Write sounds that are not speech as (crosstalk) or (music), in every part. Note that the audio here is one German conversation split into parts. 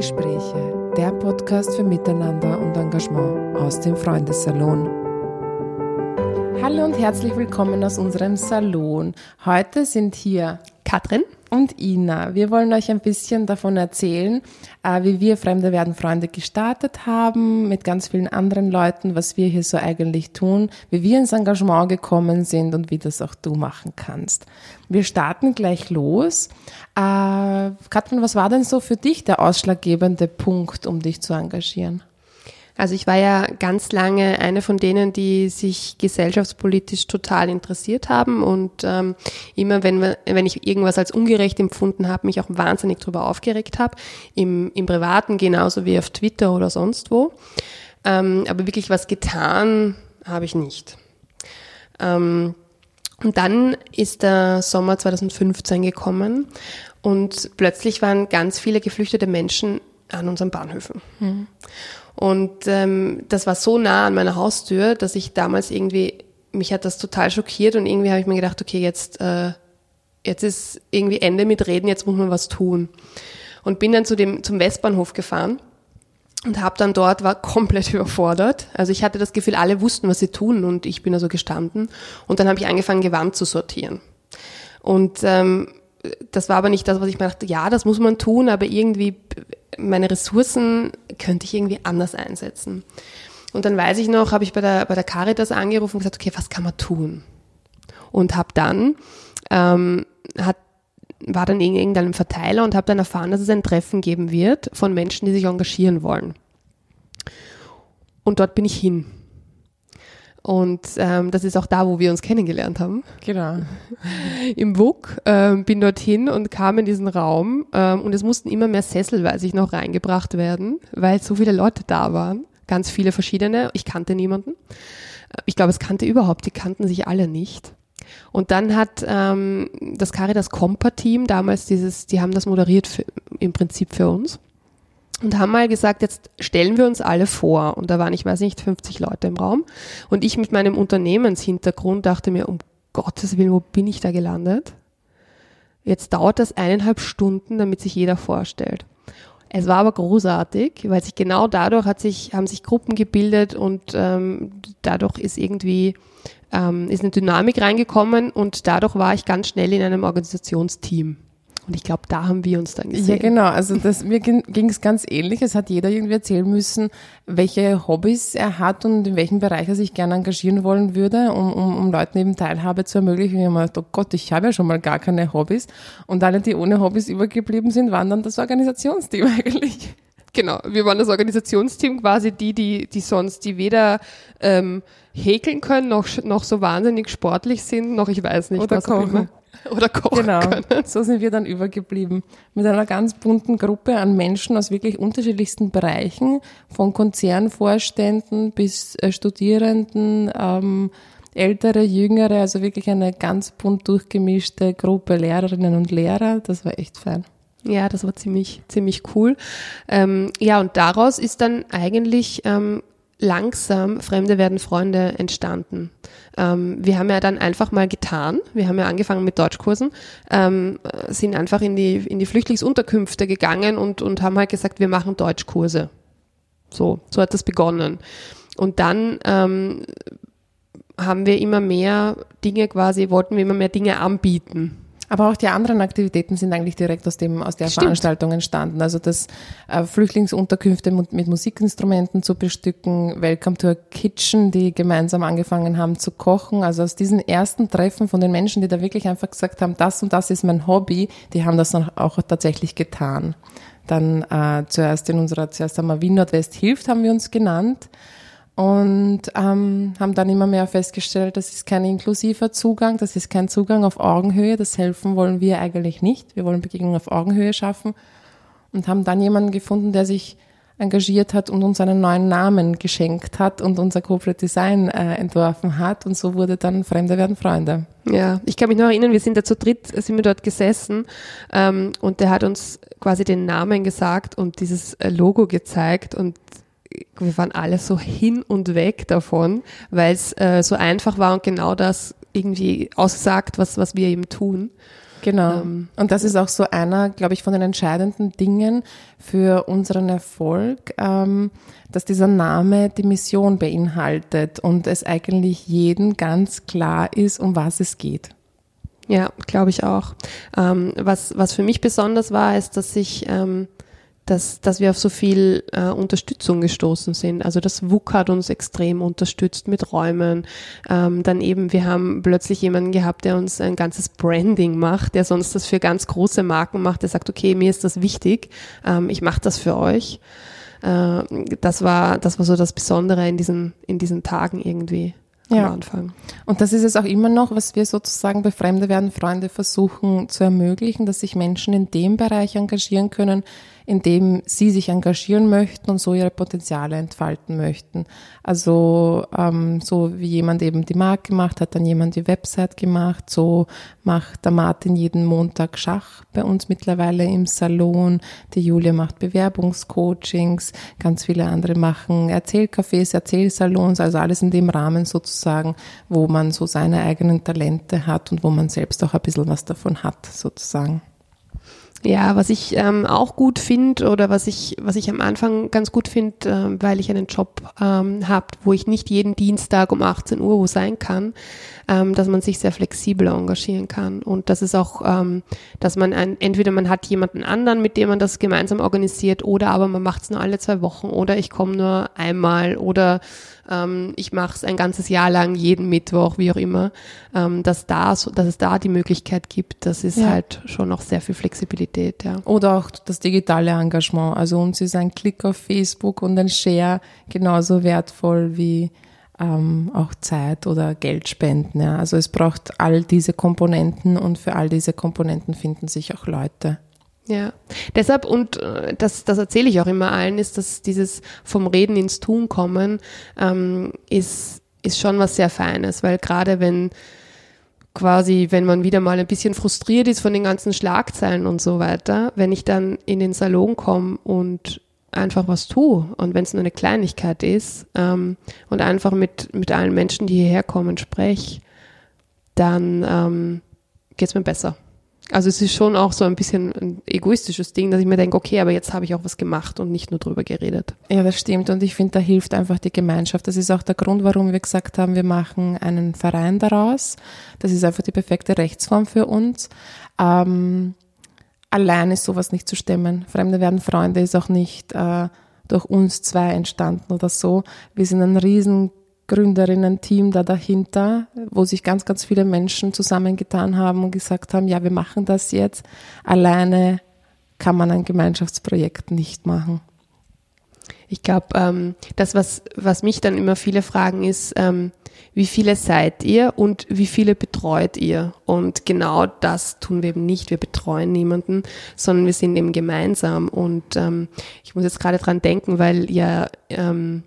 Freundgespräche, der Podcast für Miteinander und Engagement aus dem Freundessalon. Hallo und herzlich willkommen aus unserem Salon. Heute sind hier Katrin und Ina. Wir wollen euch ein bisschen davon erzählen, äh, wie wir Fremde werden Freunde gestartet haben, mit ganz vielen anderen Leuten, was wir hier so eigentlich tun, wie wir ins Engagement gekommen sind und wie das auch du machen kannst. Wir starten gleich los. Äh, Katrin, was war denn so für dich der ausschlaggebende Punkt, um dich zu engagieren? Also ich war ja ganz lange eine von denen, die sich gesellschaftspolitisch total interessiert haben und ähm, immer, wenn, wenn ich irgendwas als ungerecht empfunden habe, mich auch wahnsinnig darüber aufgeregt habe, im, im Privaten genauso wie auf Twitter oder sonst wo. Ähm, aber wirklich was getan habe ich nicht. Ähm, und dann ist der Sommer 2015 gekommen und plötzlich waren ganz viele geflüchtete Menschen an unseren Bahnhöfen. Mhm. Und ähm, das war so nah an meiner Haustür, dass ich damals irgendwie, mich hat das total schockiert und irgendwie habe ich mir gedacht, okay, jetzt, äh, jetzt ist irgendwie Ende mit Reden, jetzt muss man was tun. Und bin dann zu dem, zum Westbahnhof gefahren und habe dann dort, war komplett (laughs) überfordert. Also ich hatte das Gefühl, alle wussten, was sie tun und ich bin also gestanden. Und dann habe ich angefangen, Gewand zu sortieren. Und ähm, das war aber nicht das, was ich mir dachte, ja, das muss man tun, aber irgendwie meine Ressourcen könnte ich irgendwie anders einsetzen. Und dann weiß ich noch, habe ich bei der, bei der Caritas angerufen und gesagt, okay, was kann man tun? Und habe dann, ähm, hat, war dann in irgendeinem Verteiler und habe dann erfahren, dass es ein Treffen geben wird von Menschen, die sich engagieren wollen. Und dort bin ich hin. Und ähm, das ist auch da, wo wir uns kennengelernt haben. Genau. (laughs) Im WUK, ähm, bin dorthin und kam in diesen Raum ähm, und es mussten immer mehr Sessel, weiß ich noch, reingebracht werden, weil so viele Leute da waren. Ganz viele verschiedene. Ich kannte niemanden. Ich glaube, es kannte überhaupt, die kannten sich alle nicht. Und dann hat ähm, das Caritas Compa Team damals dieses, die haben das moderiert für, im Prinzip für uns und haben mal gesagt, jetzt stellen wir uns alle vor. Und da waren, ich weiß nicht, 50 Leute im Raum. Und ich mit meinem Unternehmenshintergrund dachte mir, um Gottes Willen, wo bin ich da gelandet? Jetzt dauert das eineinhalb Stunden, damit sich jeder vorstellt. Es war aber großartig, weil sich genau dadurch hat sich, haben sich Gruppen gebildet und ähm, dadurch ist irgendwie ähm, ist eine Dynamik reingekommen und dadurch war ich ganz schnell in einem Organisationsteam. Und ich glaube, da haben wir uns dann gesehen. Ja, genau. Also das, mir ging es ganz ähnlich. Es hat jeder irgendwie erzählen müssen, welche Hobbys er hat und in welchem Bereich er sich gerne engagieren wollen würde, um, um, um Leuten eben Teilhabe zu ermöglichen. Und ich habe gedacht, oh Gott, ich habe ja schon mal gar keine Hobbys. Und alle, die ohne Hobbys übergeblieben sind, waren dann das Organisationsteam (laughs) eigentlich. Genau, wir waren das Organisationsteam quasi die, die, die sonst, die weder ähm, häkeln können, noch, noch so wahnsinnig sportlich sind, noch ich weiß nicht, Oder was kochen. auch immer. (laughs) Oder kochen Genau, können. so sind wir dann übergeblieben. Mit einer ganz bunten Gruppe an Menschen aus wirklich unterschiedlichsten Bereichen, von Konzernvorständen bis äh, Studierenden, ähm, ältere, jüngere, also wirklich eine ganz bunt durchgemischte Gruppe Lehrerinnen und Lehrer. Das war echt fein. Ja, das war ziemlich, ziemlich cool. Ähm, ja, und daraus ist dann eigentlich ähm, langsam Fremde werden Freunde entstanden. Ähm, wir haben ja dann einfach mal getan. Wir haben ja angefangen mit Deutschkursen, ähm, sind einfach in die, in die Flüchtlingsunterkünfte gegangen und, und haben halt gesagt, wir machen Deutschkurse. So, so hat das begonnen. Und dann ähm, haben wir immer mehr Dinge quasi, wollten wir immer mehr Dinge anbieten. Aber auch die anderen Aktivitäten sind eigentlich direkt aus dem aus der Stimmt. Veranstaltung entstanden. Also das äh, Flüchtlingsunterkünfte mit, Musikinstrumenten zu bestücken, Welcome to a Kitchen, die gemeinsam angefangen haben zu kochen. Also aus diesen ersten Treffen von den Menschen, die da wirklich einfach gesagt haben, das und das ist mein Hobby, die haben das dann auch tatsächlich getan. Dann äh, zuerst in unserer, zuerst einmal Wien Nordwest hilft, haben wir uns genannt und ähm, haben dann immer mehr festgestellt, das ist kein inklusiver Zugang, das ist kein Zugang auf Augenhöhe, das Helfen wollen wir eigentlich nicht. Wir wollen Begegnungen auf Augenhöhe schaffen und haben dann jemanden gefunden, der sich engagiert hat und uns einen neuen Namen geschenkt hat und unser Corporate Design äh, entworfen hat und so wurde dann Fremde werden Freunde. Ja, ich kann mich noch erinnern, wir sind da zu dritt, sind wir dort gesessen ähm, und der hat uns quasi den Namen gesagt und dieses äh, Logo gezeigt und wir waren alle so hin und weg davon, weil es äh, so einfach war und genau das irgendwie aussagt, was, was wir eben tun. Genau. Ähm, und das ist auch so einer, glaube ich, von den entscheidenden Dingen für unseren Erfolg, ähm, dass dieser Name die Mission beinhaltet und es eigentlich jeden ganz klar ist, um was es geht. Ja, glaube ich auch. Ähm, was, was für mich besonders war, ist, dass ich ähm, dass, dass wir auf so viel äh, Unterstützung gestoßen sind. Also das WUK hat uns extrem unterstützt mit Räumen. Ähm, dann eben, wir haben plötzlich jemanden gehabt, der uns ein ganzes Branding macht, der sonst das für ganz große Marken macht, der sagt, okay, mir ist das wichtig, ähm, ich mache das für euch. Äh, das war, das war so das Besondere in diesen, in diesen Tagen irgendwie ja. am Anfang. Und das ist es auch immer noch, was wir sozusagen bei Fremde werden Freunde versuchen zu ermöglichen, dass sich Menschen in dem Bereich engagieren können, in dem sie sich engagieren möchten und so ihre Potenziale entfalten möchten. Also ähm, so wie jemand eben die Marke gemacht hat, dann jemand die Website gemacht, so macht der Martin jeden Montag Schach bei uns mittlerweile im Salon, die Julia macht Bewerbungscoachings, ganz viele andere machen Erzählcafés, Erzählsalons, also alles in dem Rahmen sozusagen, wo man so seine eigenen Talente hat und wo man selbst auch ein bisschen was davon hat sozusagen. Ja, was ich ähm, auch gut finde oder was ich, was ich am Anfang ganz gut finde, äh, weil ich einen Job ähm, habe, wo ich nicht jeden Dienstag um 18 Uhr wo sein kann, ähm, dass man sich sehr flexibel engagieren kann. Und das ist auch, ähm, dass man ein, entweder man hat jemanden anderen, mit dem man das gemeinsam organisiert, oder aber man macht es nur alle zwei Wochen oder ich komme nur einmal oder ähm, ich mache es ein ganzes Jahr lang, jeden Mittwoch, wie auch immer, ähm, dass, da, so, dass es da die Möglichkeit gibt, das ist ja. halt schon noch sehr viel Flexibilität. Ja. Oder auch das digitale Engagement. Also uns ist ein Klick auf Facebook und ein Share genauso wertvoll wie ähm, auch Zeit oder Geld spenden. Ja. Also es braucht all diese Komponenten und für all diese Komponenten finden sich auch Leute. Ja, deshalb und äh, das, das erzähle ich auch immer allen, ist, dass dieses vom Reden ins Tun kommen ähm, ist, ist schon was sehr Feines, weil gerade wenn quasi, wenn man wieder mal ein bisschen frustriert ist von den ganzen Schlagzeilen und so weiter, wenn ich dann in den Salon komme und einfach was tue und wenn es nur eine Kleinigkeit ist ähm, und einfach mit, mit allen Menschen, die hierher kommen, spreche, dann ähm, geht es mir besser. Also es ist schon auch so ein bisschen ein egoistisches Ding, dass ich mir denke, okay, aber jetzt habe ich auch was gemacht und nicht nur drüber geredet. Ja, das stimmt. Und ich finde, da hilft einfach die Gemeinschaft. Das ist auch der Grund, warum wir gesagt haben, wir machen einen Verein daraus. Das ist einfach die perfekte Rechtsform für uns. Ähm, allein ist sowas nicht zu stemmen. Fremde werden Freunde ist auch nicht äh, durch uns zwei entstanden oder so. Wir sind ein riesen Gründerinnen-Team da dahinter, wo sich ganz, ganz viele Menschen zusammengetan haben und gesagt haben, ja, wir machen das jetzt. Alleine kann man ein Gemeinschaftsprojekt nicht machen. Ich glaube, ähm, das, was, was mich dann immer viele fragen, ist, ähm, wie viele seid ihr und wie viele betreut ihr? Und genau das tun wir eben nicht. Wir betreuen niemanden, sondern wir sind eben gemeinsam. Und ähm, ich muss jetzt gerade dran denken, weil ja ähm,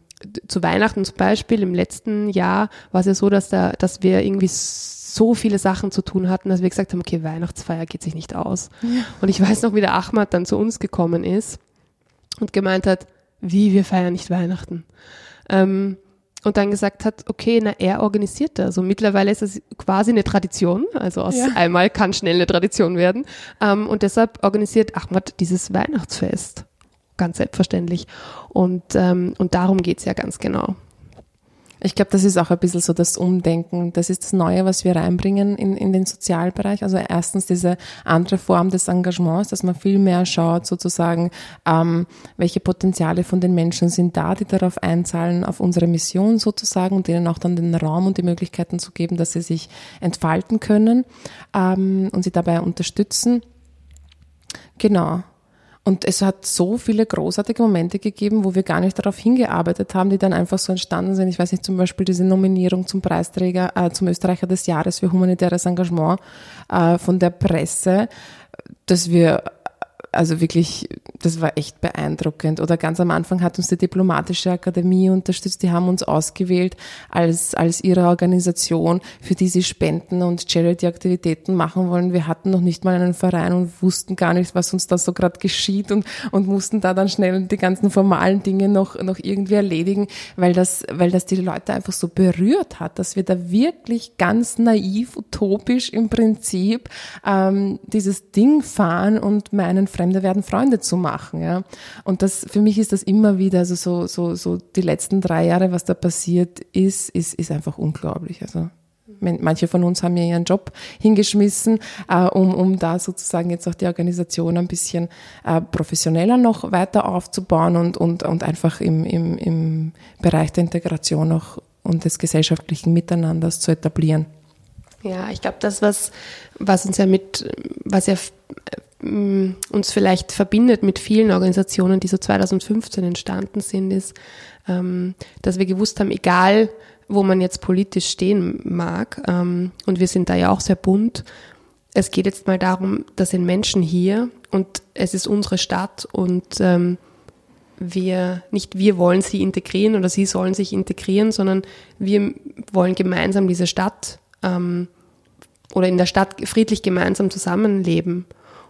zu Weihnachten zum Beispiel im letzten Jahr war es ja so, dass, da, dass wir irgendwie so viele Sachen zu tun hatten, dass wir gesagt haben, okay, Weihnachtsfeier geht sich nicht aus. Ja. Und ich weiß noch, wie der Ahmad dann zu uns gekommen ist und gemeint hat, wie, wir feiern nicht Weihnachten. Ähm, und dann gesagt hat, okay, na, er organisiert das. Und mittlerweile ist es quasi eine Tradition. Also aus ja. einmal kann schnell eine Tradition werden. Ähm, und deshalb organisiert Ahmad dieses Weihnachtsfest ganz selbstverständlich. Und, ähm, und darum geht's ja ganz genau. Ich glaube, das ist auch ein bisschen so das Umdenken. Das ist das Neue, was wir reinbringen in, in den Sozialbereich. Also erstens diese andere Form des Engagements, dass man viel mehr schaut, sozusagen, ähm, welche Potenziale von den Menschen sind da, die darauf einzahlen, auf unsere Mission sozusagen und denen auch dann den Raum und die Möglichkeiten zu geben, dass sie sich entfalten können ähm, und sie dabei unterstützen. Genau. Und es hat so viele großartige Momente gegeben, wo wir gar nicht darauf hingearbeitet haben, die dann einfach so entstanden sind. Ich weiß nicht, zum Beispiel diese Nominierung zum Preisträger, äh, zum Österreicher des Jahres für humanitäres Engagement äh, von der Presse, dass wir also wirklich, das war echt beeindruckend. Oder ganz am Anfang hat uns die Diplomatische Akademie unterstützt. Die haben uns ausgewählt als, als ihre Organisation, für die sie Spenden und Charity-Aktivitäten machen wollen. Wir hatten noch nicht mal einen Verein und wussten gar nicht, was uns da so gerade geschieht und, und mussten da dann schnell die ganzen formalen Dinge noch, noch irgendwie erledigen, weil das, weil das die Leute einfach so berührt hat, dass wir da wirklich ganz naiv, utopisch im Prinzip ähm, dieses Ding fahren und meinen, Fremde werden Freunde zu machen. Ja. Und das für mich ist das immer wieder, also so, so, so die letzten drei Jahre, was da passiert ist, ist, ist einfach unglaublich. Also manche von uns haben ja ihren Job hingeschmissen, äh, um, um da sozusagen jetzt auch die Organisation ein bisschen äh, professioneller noch weiter aufzubauen und, und, und einfach im, im, im Bereich der Integration auch und des gesellschaftlichen Miteinanders zu etablieren. Ja, ich glaube, das, was, was uns ja mit, was ja äh, uns vielleicht verbindet mit vielen Organisationen, die so 2015 entstanden sind, ist, ähm, dass wir gewusst haben, egal wo man jetzt politisch stehen mag, ähm, und wir sind da ja auch sehr bunt, es geht jetzt mal darum, da sind Menschen hier und es ist unsere Stadt und ähm, wir, nicht wir wollen sie integrieren oder sie sollen sich integrieren, sondern wir wollen gemeinsam diese Stadt ähm, oder in der Stadt friedlich gemeinsam zusammenleben.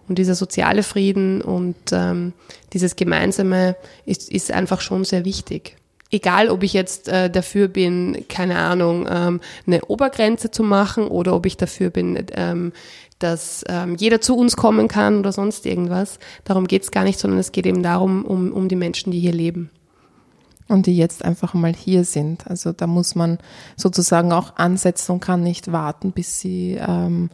Und dieser soziale Frieden und ähm, dieses Gemeinsame ist, ist einfach schon sehr wichtig. Egal, ob ich jetzt äh, dafür bin, keine Ahnung, ähm, eine Obergrenze zu machen oder ob ich dafür bin, ähm, dass ähm, jeder zu uns kommen kann oder sonst irgendwas. Darum geht es gar nicht, sondern es geht eben darum, um, um die Menschen, die hier leben und die jetzt einfach mal hier sind. Also da muss man sozusagen auch ansetzen und kann nicht warten, bis sie ähm,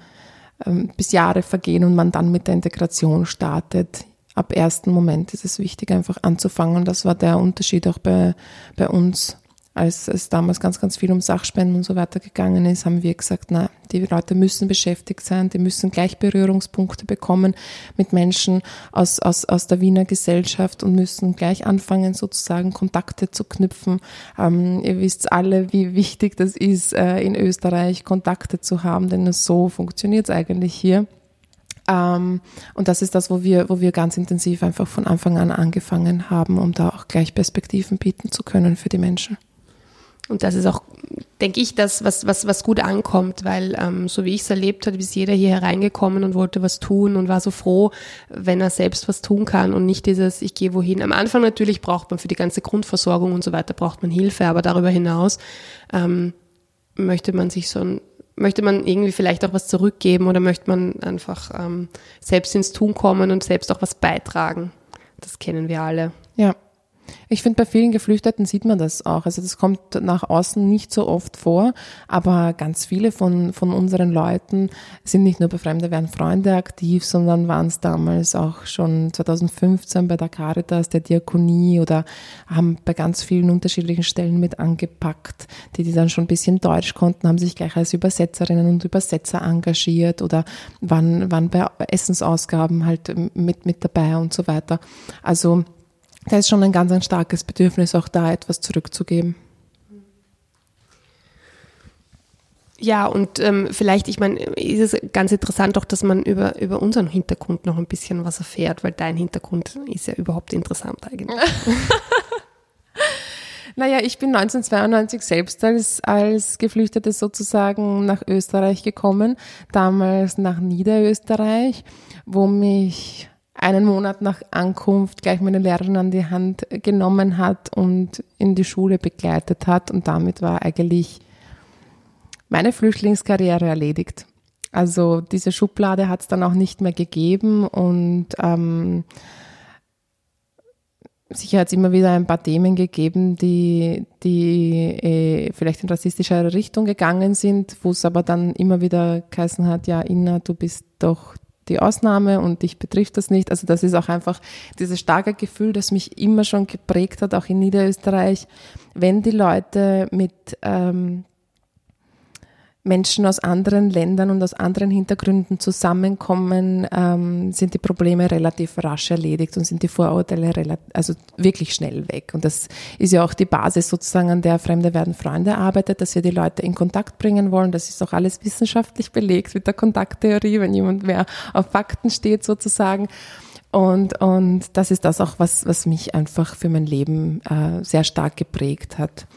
ähm, bis Jahre vergehen und man dann mit der Integration startet. Ab ersten Moment ist es wichtig, einfach anzufangen. Das war der Unterschied auch bei, bei uns als es damals ganz, ganz viel um Sachspenden und so weiter gegangen ist, haben wir gesagt, na, die Leute müssen beschäftigt sein, die müssen gleich Berührungspunkte bekommen mit Menschen aus, aus, aus der Wiener Gesellschaft und müssen gleich anfangen, sozusagen Kontakte zu knüpfen. Ähm, ihr wisst alle, wie wichtig das ist, äh, in Österreich Kontakte zu haben, denn so funktioniert es eigentlich hier. Ähm, und das ist das, wo wir, wo wir ganz intensiv einfach von Anfang an angefangen haben, um da auch gleich Perspektiven bieten zu können für die Menschen. Und das ist auch, denke ich, das, was, was, was gut ankommt, weil ähm, so wie ich es erlebt habe, ist jeder hier hereingekommen und wollte was tun und war so froh, wenn er selbst was tun kann und nicht dieses, ich gehe wohin. Am Anfang natürlich braucht man für die ganze Grundversorgung und so weiter, braucht man Hilfe, aber darüber hinaus ähm, möchte man sich so ein möchte man irgendwie vielleicht auch was zurückgeben oder möchte man einfach ähm, selbst ins Tun kommen und selbst auch was beitragen. Das kennen wir alle. Ja. Ich finde, bei vielen Geflüchteten sieht man das auch. Also das kommt nach außen nicht so oft vor, aber ganz viele von, von unseren Leuten sind nicht nur bei Fremde werden Freunde aktiv, sondern waren es damals auch schon 2015 bei der Caritas, der Diakonie oder haben bei ganz vielen unterschiedlichen Stellen mit angepackt, die, die dann schon ein bisschen Deutsch konnten, haben sich gleich als Übersetzerinnen und Übersetzer engagiert oder waren, waren bei Essensausgaben halt mit, mit dabei und so weiter. Also da ist schon ein ganz ein starkes Bedürfnis, auch da etwas zurückzugeben. Ja, und ähm, vielleicht, ich meine, ist es ganz interessant auch, dass man über, über unseren Hintergrund noch ein bisschen was erfährt, weil dein Hintergrund ist ja überhaupt interessant eigentlich. (laughs) naja, ich bin 1992 selbst als, als Geflüchtete sozusagen nach Österreich gekommen, damals nach Niederösterreich, wo mich einen Monat nach Ankunft gleich meine Lehrerin an die Hand genommen hat und in die Schule begleitet hat. Und damit war eigentlich meine Flüchtlingskarriere erledigt. Also diese Schublade hat es dann auch nicht mehr gegeben und ähm, sicher hat es immer wieder ein paar Themen gegeben, die, die äh, vielleicht in rassistischer Richtung gegangen sind, wo es aber dann immer wieder geheißen hat, ja, Inna, du bist doch die Ausnahme und dich betrifft das nicht. Also das ist auch einfach dieses starke Gefühl, das mich immer schon geprägt hat, auch in Niederösterreich, wenn die Leute mit ähm, Menschen aus anderen Ländern und aus anderen Hintergründen zusammenkommen, ähm, sind die Probleme relativ rasch erledigt und sind die Vorurteile relativ, also wirklich schnell weg. Und das ist ja auch die Basis sozusagen, an der Fremde werden Freunde arbeitet, dass wir die Leute in Kontakt bringen wollen. Das ist auch alles wissenschaftlich belegt mit der Kontakttheorie, wenn jemand mehr auf Fakten steht sozusagen. Und, und das ist das auch, was, was mich einfach für mein Leben äh, sehr stark geprägt hat.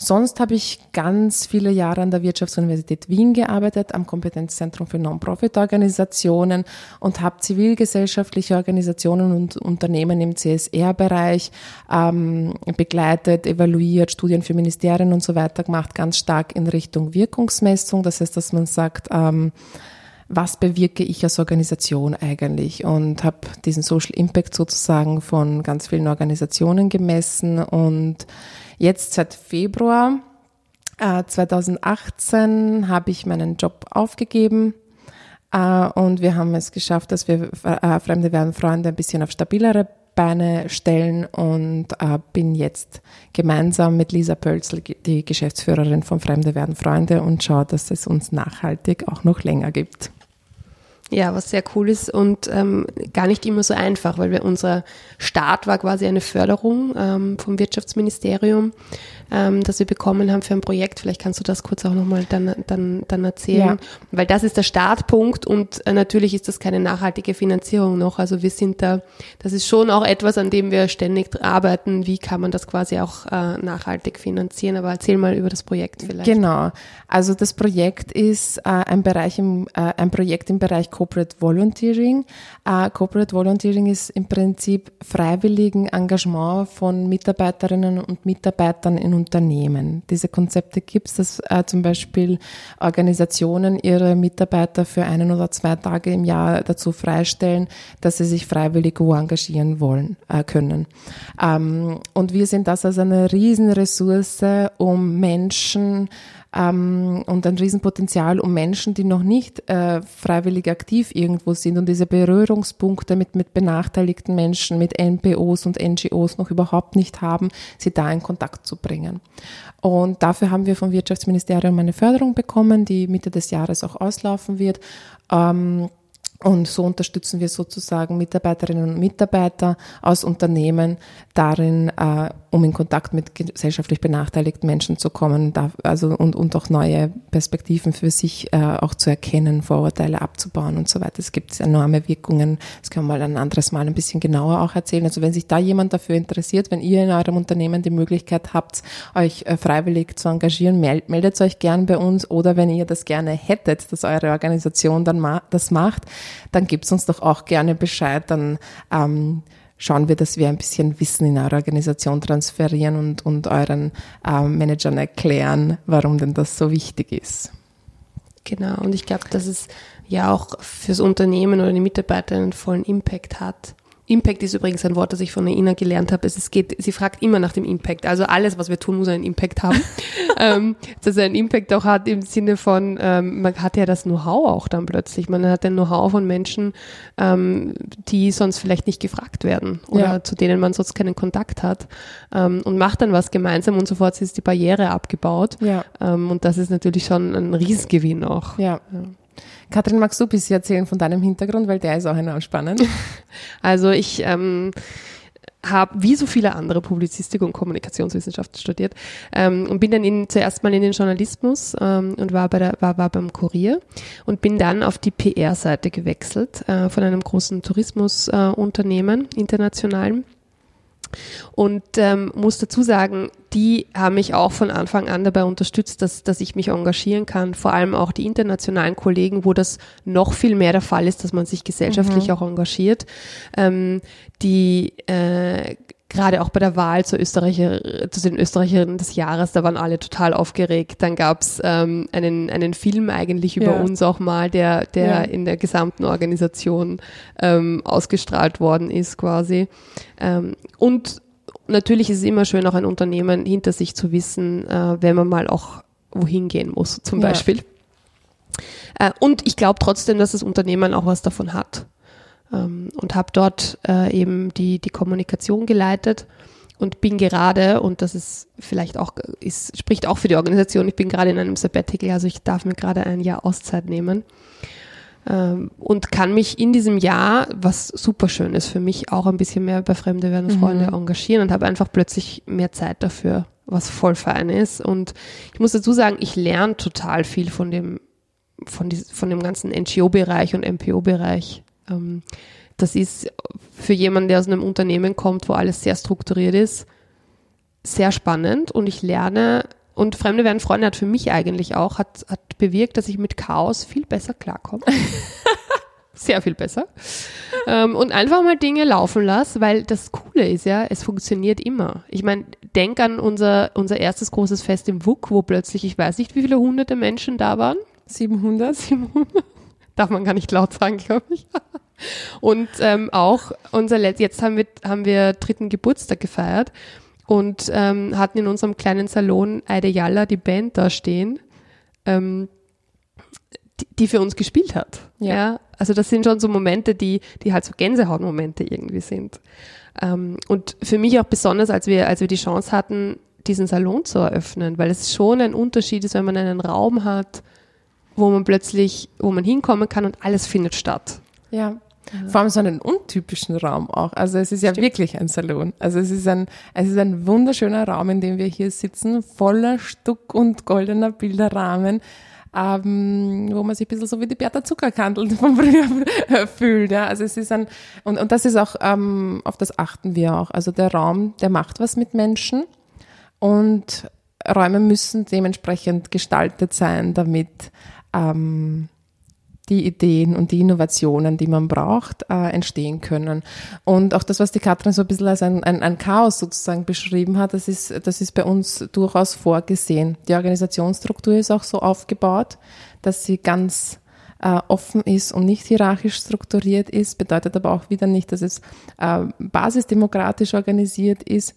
Sonst habe ich ganz viele Jahre an der Wirtschaftsuniversität Wien gearbeitet, am Kompetenzzentrum für Non-Profit-Organisationen und habe zivilgesellschaftliche Organisationen und Unternehmen im CSR-Bereich ähm, begleitet, evaluiert, Studien für Ministerien und so weiter gemacht, ganz stark in Richtung Wirkungsmessung. Das heißt, dass man sagt, ähm, was bewirke ich als Organisation eigentlich und habe diesen Social Impact sozusagen von ganz vielen Organisationen gemessen und jetzt seit Februar äh, 2018 habe ich meinen Job aufgegeben äh, und wir haben es geschafft, dass wir äh, Fremde werden Freunde ein bisschen auf stabilere Beine stellen und äh, bin jetzt gemeinsam mit Lisa Pölzl, die Geschäftsführerin von Fremde werden Freunde und schaue, dass es uns nachhaltig auch noch länger gibt. Ja, was sehr cool ist und ähm, gar nicht immer so einfach, weil wir, unser Start war quasi eine Förderung ähm, vom Wirtschaftsministerium ähm, das wir bekommen haben für ein Projekt. Vielleicht kannst du das kurz auch nochmal dann, dann, dann erzählen, ja. weil das ist der Startpunkt und äh, natürlich ist das keine nachhaltige Finanzierung noch. Also wir sind da, das ist schon auch etwas, an dem wir ständig arbeiten. Wie kann man das quasi auch äh, nachhaltig finanzieren? Aber erzähl mal über das Projekt vielleicht. Genau. Also das Projekt ist äh, ein Bereich im, äh, ein Projekt im Bereich Corporate Volunteering. Äh, Corporate Volunteering ist im Prinzip freiwilligen Engagement von Mitarbeiterinnen und Mitarbeitern in Unternehmen. Diese Konzepte gibt es, dass äh, zum Beispiel Organisationen ihre Mitarbeiter für einen oder zwei Tage im Jahr dazu freistellen, dass sie sich freiwillig wo engagieren wollen äh, können. Ähm, und wir sehen das als eine Riesenressource, um Menschen ähm, und ein Riesenpotenzial, um Menschen, die noch nicht äh, freiwillig aktiv irgendwo sind und diese Berührungspunkte mit, mit benachteiligten Menschen, mit NPOs und NGOs noch überhaupt nicht haben, sie da in Kontakt zu bringen. Und dafür haben wir vom Wirtschaftsministerium eine Förderung bekommen, die Mitte des Jahres auch auslaufen wird. Ähm, und so unterstützen wir sozusagen Mitarbeiterinnen und Mitarbeiter aus Unternehmen darin, äh, um in Kontakt mit gesellschaftlich benachteiligten Menschen zu kommen, da, also und, und auch neue Perspektiven für sich äh, auch zu erkennen, Vorurteile abzubauen und so weiter. Es gibt enorme Wirkungen. Das können wir mal ein anderes Mal ein bisschen genauer auch erzählen. Also wenn sich da jemand dafür interessiert, wenn ihr in eurem Unternehmen die Möglichkeit habt, euch äh, freiwillig zu engagieren, meldet euch gern bei uns oder wenn ihr das gerne hättet, dass eure Organisation dann ma das macht, dann gebt uns doch auch gerne Bescheid, dann ähm, schauen wir, dass wir ein bisschen Wissen in eure Organisation transferieren und, und euren ähm, Managern erklären, warum denn das so wichtig ist. Genau, und ich glaube, dass es ja auch fürs Unternehmen oder die Mitarbeiter einen vollen Impact hat. Impact ist übrigens ein Wort, das ich von der Ina gelernt habe. Es geht, sie fragt immer nach dem Impact. Also alles, was wir tun, muss einen Impact haben. (laughs) ähm, dass er einen Impact auch hat im Sinne von, ähm, man hat ja das Know-how auch dann plötzlich. Man hat ein Know-how von Menschen, ähm, die sonst vielleicht nicht gefragt werden oder ja. zu denen man sonst keinen Kontakt hat ähm, und macht dann was gemeinsam und sofort ist die Barriere abgebaut. Ja. Ähm, und das ist natürlich schon ein Riesengewinn auch. ja. ja. Katrin, magst du ein bisschen erzählen von deinem Hintergrund, weil der ist auch enorm spannend. (laughs) Also ich ähm, habe wie so viele andere Publizistik und Kommunikationswissenschaften studiert ähm, und bin dann in, zuerst mal in den Journalismus ähm, und war, bei der, war, war beim Kurier und bin dann auf die PR-Seite gewechselt äh, von einem großen Tourismusunternehmen, äh, internationalen und ähm, muss dazu sagen, die haben mich auch von Anfang an dabei unterstützt, dass, dass ich mich engagieren kann. Vor allem auch die internationalen Kollegen, wo das noch viel mehr der Fall ist, dass man sich gesellschaftlich mhm. auch engagiert. Ähm, die äh, gerade auch bei der Wahl zur Österreicher, zu den Österreicherinnen des Jahres, da waren alle total aufgeregt. Dann gab's ähm, einen, einen Film eigentlich über ja. uns auch mal, der, der ja. in der gesamten Organisation ähm, ausgestrahlt worden ist quasi. Ähm, und natürlich ist es immer schön, auch ein Unternehmen hinter sich zu wissen, äh, wenn man mal auch wohin gehen muss, zum ja. Beispiel. Äh, und ich glaube trotzdem, dass das Unternehmen auch was davon hat ähm, und habe dort äh, eben die, die Kommunikation geleitet und bin gerade, und das ist vielleicht auch, ist, spricht auch für die Organisation, ich bin gerade in einem Sabbatical, also ich darf mir gerade ein Jahr Auszeit nehmen ähm, und kann mich in diesem Jahr, was super schön ist für mich, auch ein bisschen mehr bei Fremde werden Freunde mhm. engagieren und habe einfach plötzlich mehr Zeit dafür, was voll fein ist. Und ich muss dazu sagen, ich lerne total viel von dem, von, die, von dem ganzen NGO-Bereich und MPO-Bereich das ist für jemanden, der aus einem Unternehmen kommt, wo alles sehr strukturiert ist, sehr spannend und ich lerne und Fremde werden Freunde hat für mich eigentlich auch, hat, hat bewirkt, dass ich mit Chaos viel besser klarkomme. (laughs) Sehr viel besser. Ähm, und einfach mal Dinge laufen lasse, weil das Coole ist ja, es funktioniert immer. Ich meine, denk an unser, unser erstes großes Fest im WUK, wo plötzlich, ich weiß nicht, wie viele hunderte Menschen da waren. 700? 700. Darf man gar nicht laut sagen, glaube ich. Und ähm, auch unser Letz jetzt haben wir, haben wir dritten Geburtstag gefeiert und ähm, hatten in unserem kleinen Salon Eide Yalla, die Band da stehen, ähm, die, die für uns gespielt hat. Ja. ja. Also das sind schon so Momente, die, die halt so Gänsehautmomente irgendwie sind. Ähm, und für mich auch besonders, als wir, als wir die Chance hatten, diesen Salon zu eröffnen, weil es schon ein Unterschied ist, wenn man einen Raum hat, wo man plötzlich, wo man hinkommen kann und alles findet statt. Ja. Vor allem so einen untypischen Raum auch. Also es ist ja Stimmt. wirklich ein Salon. Also es ist ein, es ist ein wunderschöner Raum, in dem wir hier sitzen, voller Stuck und goldener Bilderrahmen. Ähm, wo man sich ein bisschen so wie die Bertha Zuckerkandel von früher (laughs) fühlt. Ja. Also es ist ein, und, und das ist auch, ähm, auf das achten wir auch. Also der Raum, der macht was mit Menschen und Räume müssen dementsprechend gestaltet sein, damit ähm, die Ideen und die Innovationen, die man braucht, äh, entstehen können. Und auch das, was die Katrin so ein bisschen als ein, ein, ein Chaos sozusagen beschrieben hat, das ist, das ist bei uns durchaus vorgesehen. Die Organisationsstruktur ist auch so aufgebaut, dass sie ganz äh, offen ist und nicht hierarchisch strukturiert ist, bedeutet aber auch wieder nicht, dass es äh, basisdemokratisch organisiert ist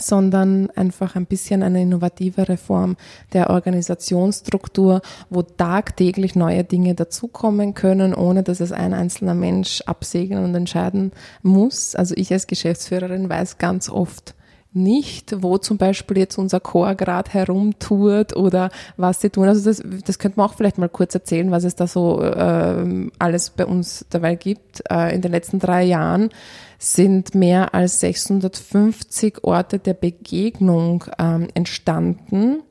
sondern einfach ein bisschen eine innovativere Form der Organisationsstruktur, wo tagtäglich neue Dinge dazukommen können, ohne dass es ein einzelner Mensch absegnen und entscheiden muss. Also ich als Geschäftsführerin weiß ganz oft, nicht, wo zum Beispiel jetzt unser Chor gerade herumtourt oder was sie tun. Also das, das könnte man auch vielleicht mal kurz erzählen, was es da so äh, alles bei uns dabei gibt. Äh, in den letzten drei Jahren sind mehr als 650 Orte der Begegnung ähm, entstanden.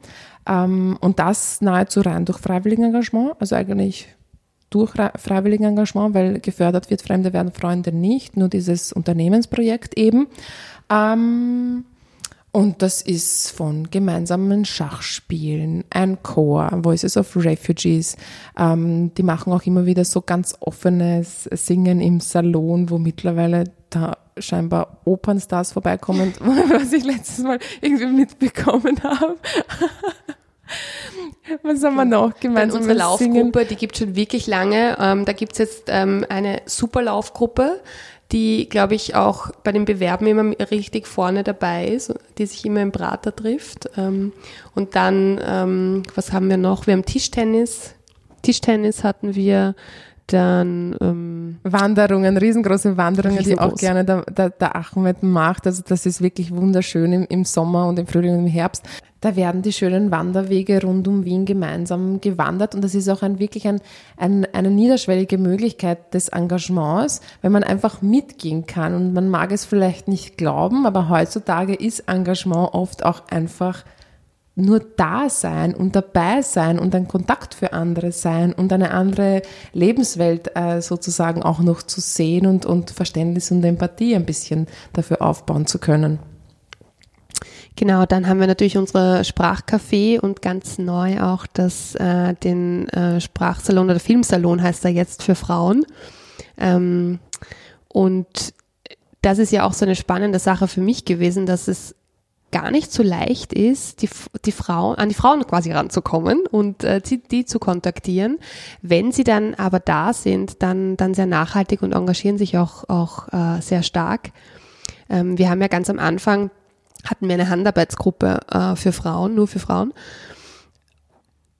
Ähm, und das nahezu rein durch Freiwilligenengagement, also eigentlich durch Freiwilligenengagement, weil gefördert wird Fremde werden Freunde nicht, nur dieses Unternehmensprojekt eben. Ähm, und das ist von gemeinsamen Schachspielen, ein Chor, Voices of Refugees. Ähm, die machen auch immer wieder so ganz offenes Singen im Salon, wo mittlerweile da scheinbar Opernstars vorbeikommen, (laughs) was ich letztes Mal irgendwie mitbekommen habe. (laughs) Was haben wir noch gemeinsam? Unsere Laufgruppe, die gibt schon wirklich lange. Ähm, da gibt's jetzt ähm, eine super Laufgruppe, die, glaube ich, auch bei den Bewerben immer richtig vorne dabei ist, die sich immer im Prater trifft. Ähm, und dann, ähm, was haben wir noch? Wir haben Tischtennis. Tischtennis hatten wir, dann Wanderungen, riesengroße Wanderungen, die auch gerne der, der, der Achmed macht. Also das ist wirklich wunderschön im, im Sommer und im Frühling und im Herbst. Da werden die schönen Wanderwege rund um Wien gemeinsam gewandert und das ist auch ein, wirklich ein, ein, eine niederschwellige Möglichkeit des Engagements, wenn man einfach mitgehen kann und man mag es vielleicht nicht glauben, aber heutzutage ist Engagement oft auch einfach nur da sein und dabei sein und ein Kontakt für andere sein und eine andere Lebenswelt äh, sozusagen auch noch zu sehen und, und Verständnis und Empathie ein bisschen dafür aufbauen zu können. Genau, dann haben wir natürlich unsere Sprachcafé und ganz neu auch das, äh, den äh, Sprachsalon oder Filmsalon heißt er jetzt für Frauen. Ähm, und das ist ja auch so eine spannende Sache für mich gewesen, dass es gar nicht so leicht ist, die, die Frauen, an die Frauen quasi ranzukommen und äh, die, die zu kontaktieren. Wenn sie dann aber da sind, dann, dann sehr nachhaltig und engagieren sich auch, auch äh, sehr stark. Ähm, wir haben ja ganz am Anfang hatten wir eine Handarbeitsgruppe äh, für Frauen, nur für Frauen.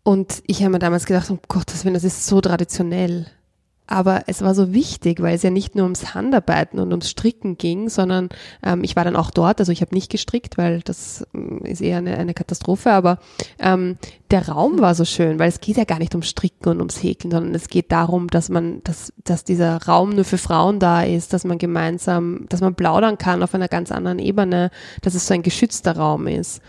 Und ich habe mir damals gedacht, Gottes Willen, das ist so traditionell. Aber es war so wichtig, weil es ja nicht nur ums Handarbeiten und ums Stricken ging, sondern ähm, ich war dann auch dort, also ich habe nicht gestrickt, weil das ähm, ist eher eine, eine Katastrophe, aber ähm, der Raum war so schön, weil es geht ja gar nicht ums Stricken und ums Häkeln, sondern es geht darum, dass man, dass, dass dieser Raum nur für Frauen da ist, dass man gemeinsam, dass man plaudern kann auf einer ganz anderen Ebene, dass es so ein geschützter Raum ist.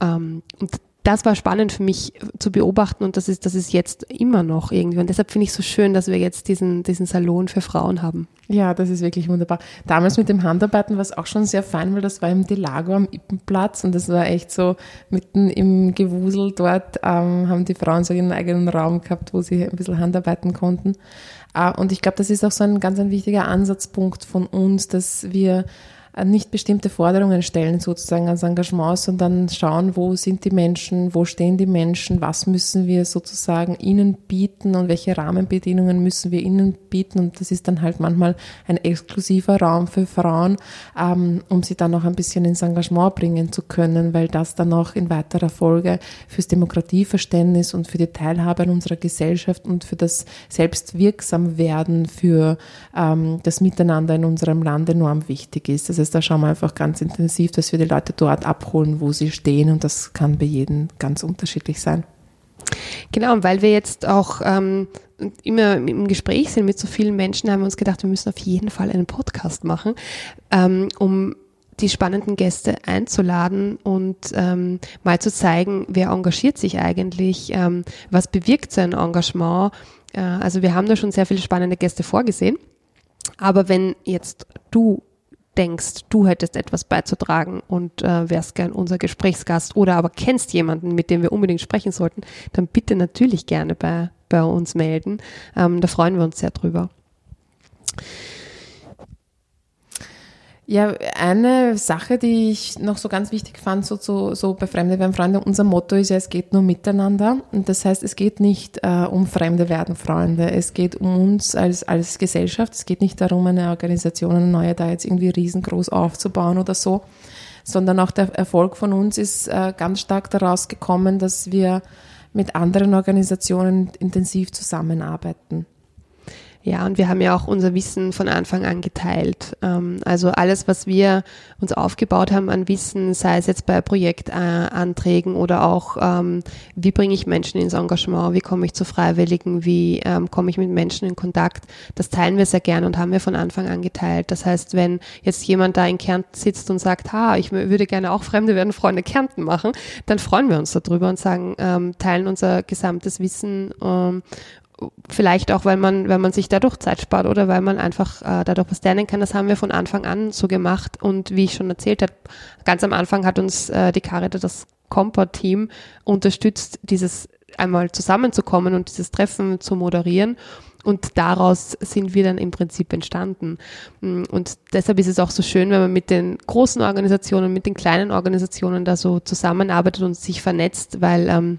Ähm, und das war spannend für mich zu beobachten und das ist, das ist jetzt immer noch irgendwie. Und deshalb finde ich so schön, dass wir jetzt diesen, diesen Salon für Frauen haben. Ja, das ist wirklich wunderbar. Damals mit dem Handarbeiten war es auch schon sehr fein, weil das war im Delago am Ippenplatz und das war echt so mitten im Gewusel dort, ähm, haben die Frauen so ihren eigenen Raum gehabt, wo sie ein bisschen Handarbeiten konnten. Äh, und ich glaube, das ist auch so ein ganz ein wichtiger Ansatzpunkt von uns, dass wir nicht bestimmte Forderungen stellen sozusagen als Engagement, sondern schauen, wo sind die Menschen, wo stehen die Menschen, was müssen wir sozusagen ihnen bieten und welche Rahmenbedingungen müssen wir ihnen bieten. Und das ist dann halt manchmal ein exklusiver Raum für Frauen, ähm, um sie dann auch ein bisschen ins Engagement bringen zu können, weil das dann auch in weiterer Folge fürs Demokratieverständnis und für die Teilhabe an unserer Gesellschaft und für das Selbstwirksamwerden, für ähm, das Miteinander in unserem Land enorm wichtig ist. Das heißt, da schauen wir einfach ganz intensiv, dass wir die Leute dort abholen, wo sie stehen und das kann bei jedem ganz unterschiedlich sein. Genau, und weil wir jetzt auch ähm, immer im Gespräch sind mit so vielen Menschen, haben wir uns gedacht, wir müssen auf jeden Fall einen Podcast machen, ähm, um die spannenden Gäste einzuladen und ähm, mal zu zeigen, wer engagiert sich eigentlich, ähm, was bewirkt sein Engagement. Äh, also wir haben da schon sehr viele spannende Gäste vorgesehen. Aber wenn jetzt du denkst, du hättest etwas beizutragen und äh, wärst gern unser Gesprächsgast oder aber kennst jemanden, mit dem wir unbedingt sprechen sollten, dann bitte natürlich gerne bei, bei uns melden. Ähm, da freuen wir uns sehr drüber. Ja, eine Sache, die ich noch so ganz wichtig fand, so, so, so bei Fremde werden Freunde, unser Motto ist ja, es geht nur miteinander. Und das heißt, es geht nicht äh, um Fremde werden Freunde. Es geht um uns als, als Gesellschaft. Es geht nicht darum, eine Organisation, eine neue da jetzt irgendwie riesengroß aufzubauen oder so, sondern auch der Erfolg von uns ist äh, ganz stark daraus gekommen, dass wir mit anderen Organisationen intensiv zusammenarbeiten. Ja, und wir haben ja auch unser Wissen von Anfang an geteilt. Ähm, also alles, was wir uns aufgebaut haben an Wissen, sei es jetzt bei Projektanträgen oder auch, ähm, wie bringe ich Menschen ins Engagement, wie komme ich zu Freiwilligen, wie ähm, komme ich mit Menschen in Kontakt, das teilen wir sehr gern und haben wir von Anfang an geteilt. Das heißt, wenn jetzt jemand da in Kärnten sitzt und sagt, ha, ich würde gerne auch Fremde werden Freunde Kärnten machen, dann freuen wir uns darüber und sagen, teilen unser gesamtes Wissen vielleicht auch, weil man, weil man sich dadurch Zeit spart oder weil man einfach äh, dadurch was lernen kann. Das haben wir von Anfang an so gemacht und wie ich schon erzählt habe, ganz am Anfang hat uns äh, die Carita, das Compa-Team unterstützt, dieses einmal zusammenzukommen und dieses Treffen zu moderieren. Und daraus sind wir dann im Prinzip entstanden. Mm, und deshalb ist es auch so schön, wenn man mit den großen Organisationen, mit den kleinen Organisationen da so zusammenarbeitet und sich vernetzt, weil ähm,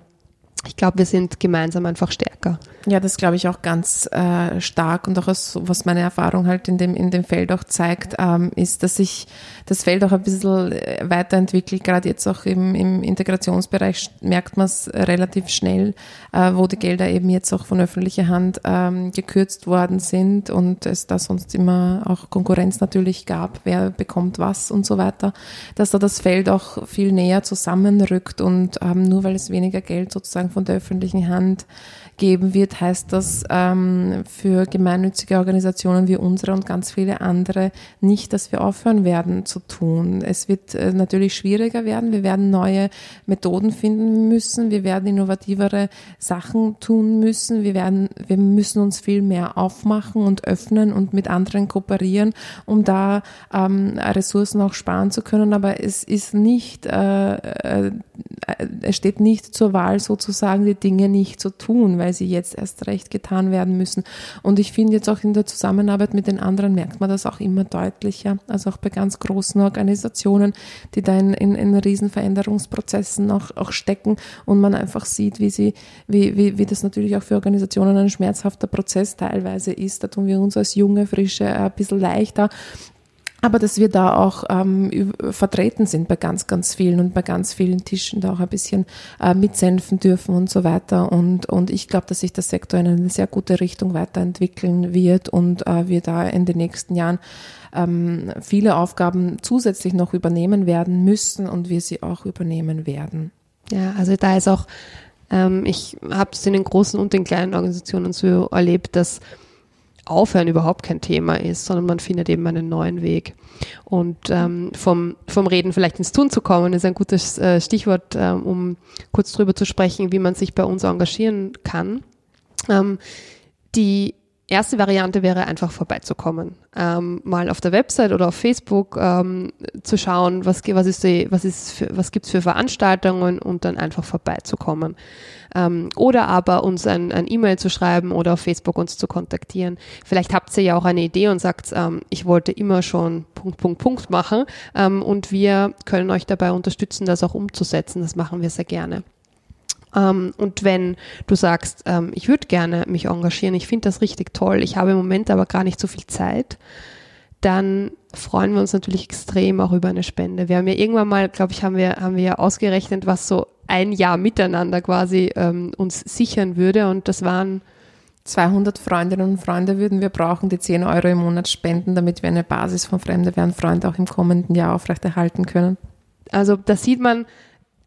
ich glaube, wir sind gemeinsam einfach stärker. Ja, das glaube ich auch ganz äh, stark und auch aus, was meine Erfahrung halt in dem, in dem Feld auch zeigt, ähm, ist, dass sich das Feld auch ein bisschen äh, weiterentwickelt. Gerade jetzt auch im, im Integrationsbereich merkt man es relativ schnell, äh, wo die Gelder eben jetzt auch von öffentlicher Hand ähm, gekürzt worden sind und es da sonst immer auch Konkurrenz natürlich gab, wer bekommt was und so weiter, dass da das Feld auch viel näher zusammenrückt und ähm, nur weil es weniger Geld sozusagen von der öffentlichen Hand geben wird, heißt das ähm, für gemeinnützige Organisationen wie unsere und ganz viele andere nicht, dass wir aufhören werden zu tun. Es wird äh, natürlich schwieriger werden. Wir werden neue Methoden finden müssen. Wir werden innovativere Sachen tun müssen. Wir werden, wir müssen uns viel mehr aufmachen und öffnen und mit anderen kooperieren, um da ähm, Ressourcen auch sparen zu können. Aber es ist nicht, äh, äh, es steht nicht zur Wahl sozusagen, die Dinge nicht zu tun, weil sie jetzt erst recht getan werden müssen. Und ich finde jetzt auch in der Zusammenarbeit mit den anderen merkt man das auch immer deutlicher. Also auch bei ganz großen Organisationen, die da in, in, in riesen auch, auch stecken und man einfach sieht, wie sie, wie, wie, wie das natürlich auch für Organisationen ein schmerzhafter Prozess teilweise ist. Da tun wir uns als junge, frische ein bisschen leichter aber dass wir da auch ähm, vertreten sind bei ganz, ganz vielen und bei ganz vielen Tischen da auch ein bisschen äh, mitsenfen dürfen und so weiter. Und, und ich glaube, dass sich der Sektor in eine sehr gute Richtung weiterentwickeln wird und äh, wir da in den nächsten Jahren ähm, viele Aufgaben zusätzlich noch übernehmen werden müssen und wir sie auch übernehmen werden. Ja, also da ist auch, ähm, ich habe es in den großen und den kleinen Organisationen so erlebt, dass Aufhören überhaupt kein Thema ist, sondern man findet eben einen neuen Weg. Und ähm, vom, vom Reden vielleicht ins Tun zu kommen, ist ein gutes äh, Stichwort, äh, um kurz drüber zu sprechen, wie man sich bei uns engagieren kann. Ähm, die erste Variante wäre einfach vorbeizukommen, ähm, mal auf der Website oder auf Facebook ähm, zu schauen, was, was ist was ist für, für Veranstaltungen und dann einfach vorbeizukommen. Ähm, oder aber uns ein, ein E-Mail zu schreiben oder auf Facebook uns zu kontaktieren. Vielleicht habt ihr ja auch eine Idee und sagt, ähm, ich wollte immer schon Punkt, Punkt, Punkt machen ähm, und wir können euch dabei unterstützen, das auch umzusetzen. Das machen wir sehr gerne. Ähm, und wenn du sagst, ähm, ich würde gerne mich engagieren, ich finde das richtig toll, ich habe im Moment aber gar nicht so viel Zeit, dann freuen wir uns natürlich extrem auch über eine Spende. Wir haben ja irgendwann mal, glaube ich, haben wir, haben wir ja ausgerechnet, was so ein Jahr miteinander quasi ähm, uns sichern würde und das waren 200 Freundinnen und Freunde würden wir brauchen, die 10 Euro im Monat spenden, damit wir eine Basis von Fremde werden Freunde auch im kommenden Jahr aufrechterhalten können. Also da sieht man,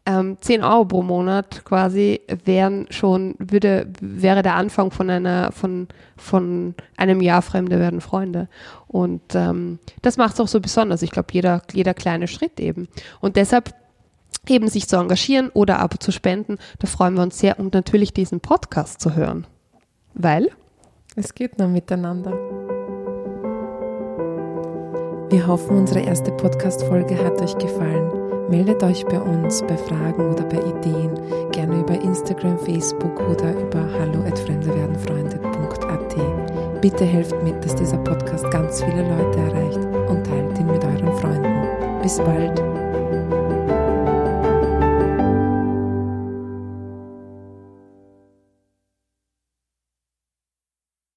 ähm, 10 Euro pro Monat quasi wären schon, würde, wäre der Anfang von einer, von, von einem Jahr Fremde werden Freunde. Und ähm, das macht es auch so besonders. Ich glaube, jeder, jeder kleine Schritt eben. Und deshalb eben sich zu engagieren oder aber zu spenden, da freuen wir uns sehr und natürlich diesen Podcast zu hören. Weil? Es geht nur miteinander. Wir hoffen, unsere erste Podcast-Folge hat euch gefallen. Meldet euch bei uns bei Fragen oder bei Ideen gerne über Instagram, Facebook oder über hallo@fremdewerdenfreunde.at. Bitte helft mit, dass dieser Podcast ganz viele Leute erreicht und teilt ihn mit euren Freunden. Bis bald.